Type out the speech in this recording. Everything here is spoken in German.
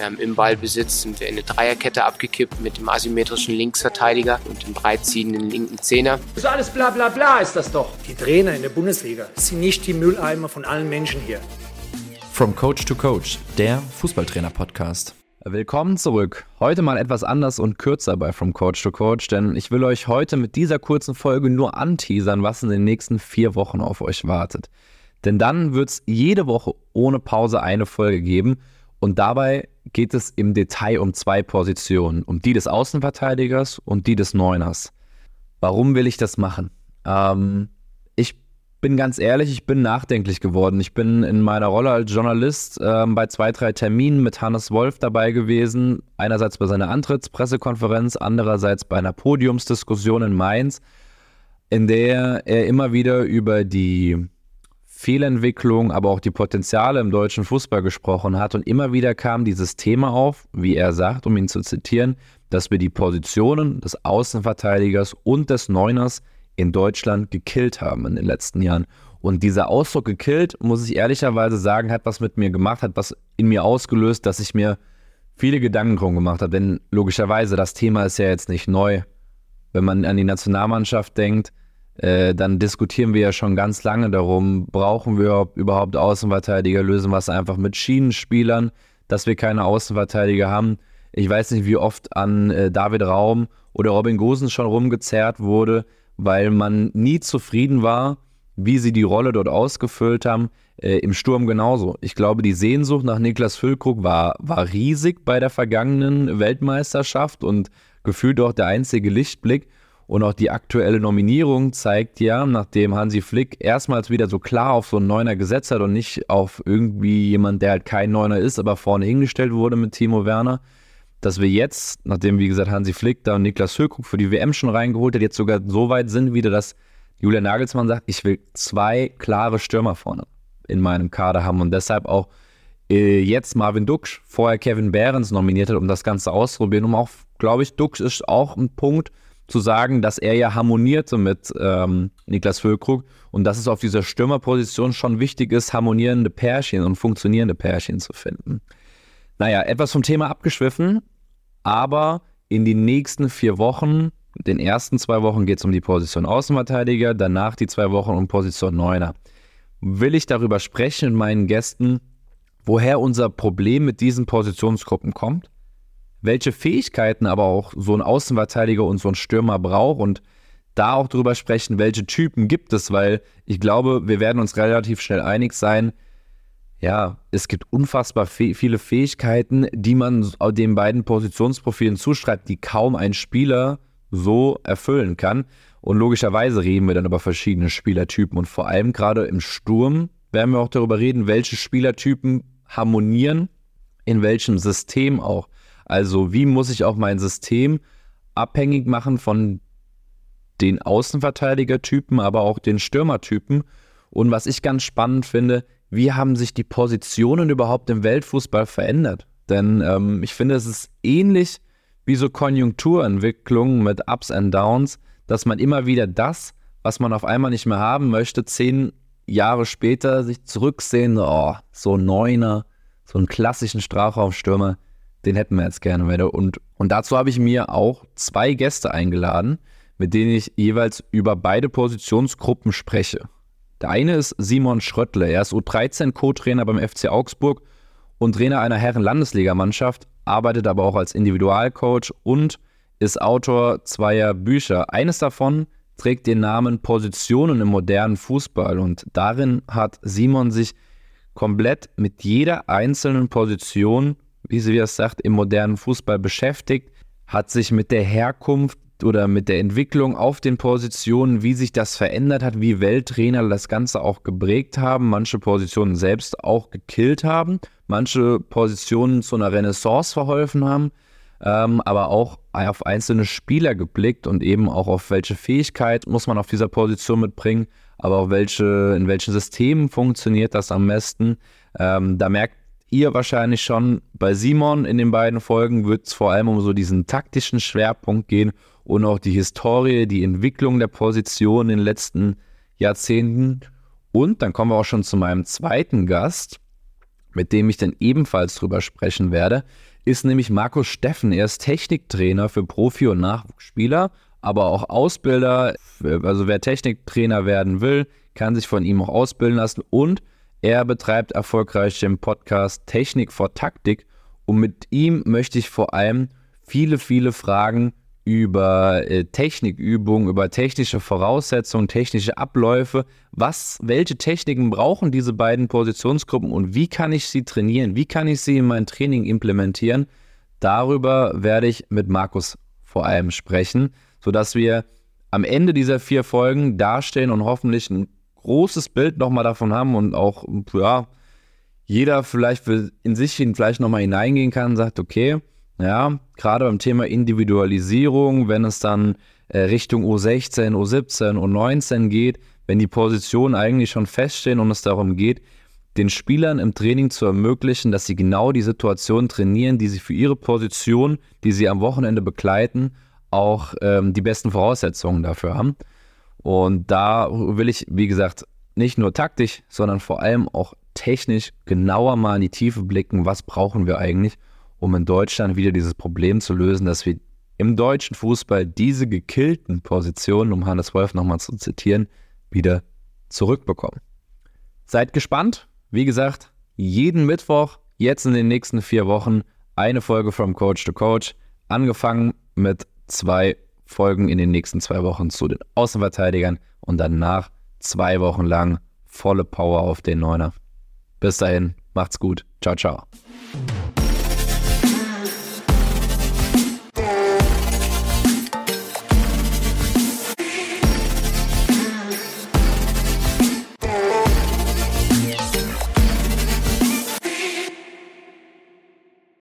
Ähm, Im Ballbesitz sind wir in eine Dreierkette abgekippt mit dem asymmetrischen Linksverteidiger und dem breitziehenden linken Zehner. Das ist alles bla bla bla ist das doch. Die Trainer in der Bundesliga sind nicht die Mülleimer von allen Menschen hier. From Coach to Coach, der Fußballtrainer-Podcast. Willkommen zurück. Heute mal etwas anders und kürzer bei From Coach to Coach, denn ich will euch heute mit dieser kurzen Folge nur anteasern, was in den nächsten vier Wochen auf euch wartet. Denn dann wird es jede Woche ohne Pause eine Folge geben und dabei geht es im Detail um zwei Positionen, um die des Außenverteidigers und die des Neuners. Warum will ich das machen? Ähm, ich bin ganz ehrlich, ich bin nachdenklich geworden. Ich bin in meiner Rolle als Journalist ähm, bei zwei, drei Terminen mit Hannes Wolf dabei gewesen. Einerseits bei seiner Antrittspressekonferenz, andererseits bei einer Podiumsdiskussion in Mainz, in der er immer wieder über die Fehlentwicklung, aber auch die Potenziale im deutschen Fußball gesprochen hat. Und immer wieder kam dieses Thema auf, wie er sagt, um ihn zu zitieren, dass wir die Positionen des Außenverteidigers und des Neuners in Deutschland gekillt haben in den letzten Jahren. Und dieser Ausdruck gekillt, muss ich ehrlicherweise sagen, hat was mit mir gemacht, hat was in mir ausgelöst, dass ich mir viele Gedanken drum gemacht habe. Denn logischerweise, das Thema ist ja jetzt nicht neu. Wenn man an die Nationalmannschaft denkt, äh, dann diskutieren wir ja schon ganz lange darum, brauchen wir überhaupt Außenverteidiger, lösen wir es einfach mit Schienenspielern, dass wir keine Außenverteidiger haben. Ich weiß nicht, wie oft an äh, David Raum oder Robin Gosens schon rumgezerrt wurde, weil man nie zufrieden war, wie sie die Rolle dort ausgefüllt haben. Äh, Im Sturm genauso. Ich glaube, die Sehnsucht nach Niklas Füllkrug war, war riesig bei der vergangenen Weltmeisterschaft und gefühlt auch der einzige Lichtblick. Und auch die aktuelle Nominierung zeigt ja, nachdem Hansi Flick erstmals wieder so klar auf so einen Neuner gesetzt hat und nicht auf irgendwie jemand, der halt kein Neuner ist, aber vorne hingestellt wurde mit Timo Werner, dass wir jetzt, nachdem wie gesagt Hansi Flick da und Niklas Höllkrug für die WM schon reingeholt hat, jetzt sogar so weit sind wieder, dass Julian Nagelsmann sagt, ich will zwei klare Stürmer vorne in meinem Kader haben und deshalb auch äh, jetzt Marvin Duksch, vorher Kevin Behrens nominiert hat, um das Ganze auszuprobieren. Um auch, glaube ich, Duksch ist auch ein Punkt, zu sagen, dass er ja harmonierte mit ähm, Niklas Füllkrug und dass es auf dieser Stürmerposition schon wichtig ist, harmonierende Pärchen und funktionierende Pärchen zu finden. Naja, etwas vom Thema abgeschwiffen, aber in den nächsten vier Wochen, den ersten zwei Wochen geht es um die Position Außenverteidiger, danach die zwei Wochen um Position Neuner. Will ich darüber sprechen mit meinen Gästen, woher unser Problem mit diesen Positionsgruppen kommt? Welche Fähigkeiten aber auch so ein Außenverteidiger und so ein Stürmer braucht und da auch drüber sprechen, welche Typen gibt es, weil ich glaube, wir werden uns relativ schnell einig sein, ja, es gibt unfassbar viele Fähigkeiten, die man den beiden Positionsprofilen zuschreibt, die kaum ein Spieler so erfüllen kann. Und logischerweise reden wir dann über verschiedene Spielertypen und vor allem gerade im Sturm werden wir auch darüber reden, welche Spielertypen harmonieren, in welchem System auch. Also wie muss ich auch mein System abhängig machen von den Außenverteidigertypen, aber auch den Stürmertypen. Und was ich ganz spannend finde, wie haben sich die Positionen überhaupt im Weltfußball verändert? Denn ähm, ich finde, es ist ähnlich wie so Konjunkturentwicklungen mit Ups and Downs, dass man immer wieder das, was man auf einmal nicht mehr haben möchte, zehn Jahre später sich zurücksehen, oh, so ein Neuner, so einen klassischen Strafraumstürmer, den hätten wir jetzt gerne wieder. Und, und dazu habe ich mir auch zwei Gäste eingeladen, mit denen ich jeweils über beide Positionsgruppen spreche. Der eine ist Simon Schröttle. Er ist U13 Co-Trainer beim FC Augsburg und Trainer einer Herren-Landesligamannschaft, arbeitet aber auch als Individualcoach und ist Autor zweier Bücher. Eines davon trägt den Namen Positionen im modernen Fußball und darin hat Simon sich komplett mit jeder einzelnen Position wie sie es sagt, im modernen Fußball beschäftigt, hat sich mit der Herkunft oder mit der Entwicklung auf den Positionen, wie sich das verändert hat, wie Welttrainer das Ganze auch geprägt haben, manche Positionen selbst auch gekillt haben, manche Positionen zu einer Renaissance verholfen haben, ähm, aber auch auf einzelne Spieler geblickt und eben auch auf welche Fähigkeit muss man auf dieser Position mitbringen, aber auch welche, in welchen Systemen funktioniert das am besten. Ähm, da merkt ihr wahrscheinlich schon, bei Simon in den beiden Folgen wird es vor allem um so diesen taktischen Schwerpunkt gehen und auch die Historie, die Entwicklung der Position in den letzten Jahrzehnten. Und dann kommen wir auch schon zu meinem zweiten Gast. mit dem ich dann ebenfalls drüber sprechen werde, ist nämlich Markus Steffen. Er ist Techniktrainer für Profi- und Nachwuchsspieler, aber auch Ausbilder. Also wer Techniktrainer werden will, kann sich von ihm auch ausbilden lassen und er betreibt erfolgreich den Podcast Technik vor Taktik und mit ihm möchte ich vor allem viele, viele Fragen über äh, Technikübungen, über technische Voraussetzungen, technische Abläufe. Was, welche Techniken brauchen diese beiden Positionsgruppen und wie kann ich sie trainieren? Wie kann ich sie in mein Training implementieren? Darüber werde ich mit Markus vor allem sprechen, sodass wir am Ende dieser vier Folgen dastehen und hoffentlich ein großes Bild nochmal davon haben und auch, ja, jeder vielleicht in sich vielleicht nochmal hineingehen kann und sagt, okay, ja, gerade beim Thema Individualisierung, wenn es dann äh, Richtung U16, U17, U19 geht, wenn die Positionen eigentlich schon feststehen und es darum geht, den Spielern im Training zu ermöglichen, dass sie genau die Situation trainieren, die sie für ihre Position, die sie am Wochenende begleiten, auch ähm, die besten Voraussetzungen dafür haben. Und da will ich, wie gesagt, nicht nur taktisch, sondern vor allem auch technisch genauer mal in die Tiefe blicken, was brauchen wir eigentlich um in Deutschland wieder dieses Problem zu lösen, dass wir im deutschen Fußball diese gekillten Positionen, um Hannes Wolf nochmal zu zitieren, wieder zurückbekommen. Seid gespannt. Wie gesagt, jeden Mittwoch, jetzt in den nächsten vier Wochen, eine Folge vom Coach to Coach. Angefangen mit zwei Folgen in den nächsten zwei Wochen zu den Außenverteidigern und danach zwei Wochen lang volle Power auf den Neuner. Bis dahin, macht's gut. Ciao, ciao.